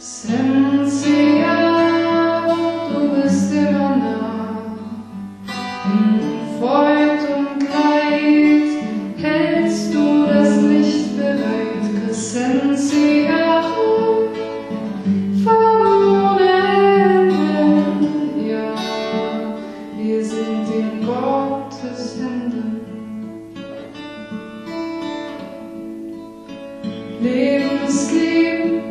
Since Lebenslieb,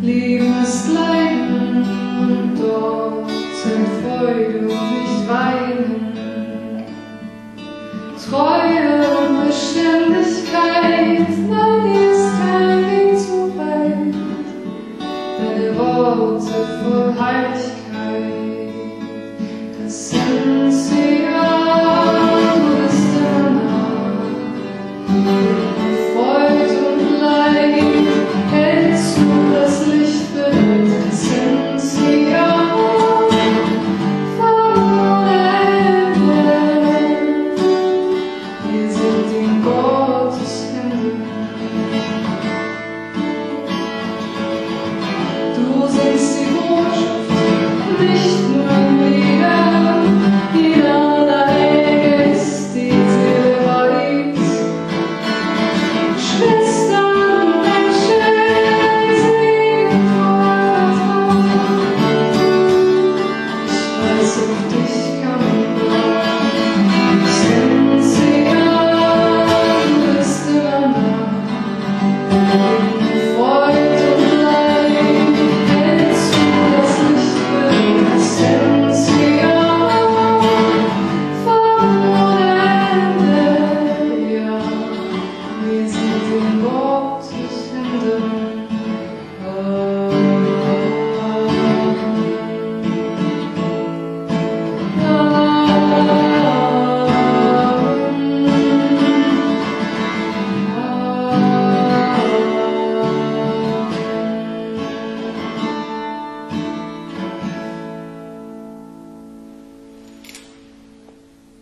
Liebesgleiten und dort sind Freude und nicht Weinen. Treue und Beständigkeit, nein, hier ist zu weit. Deine Worte voll Heiligkeit.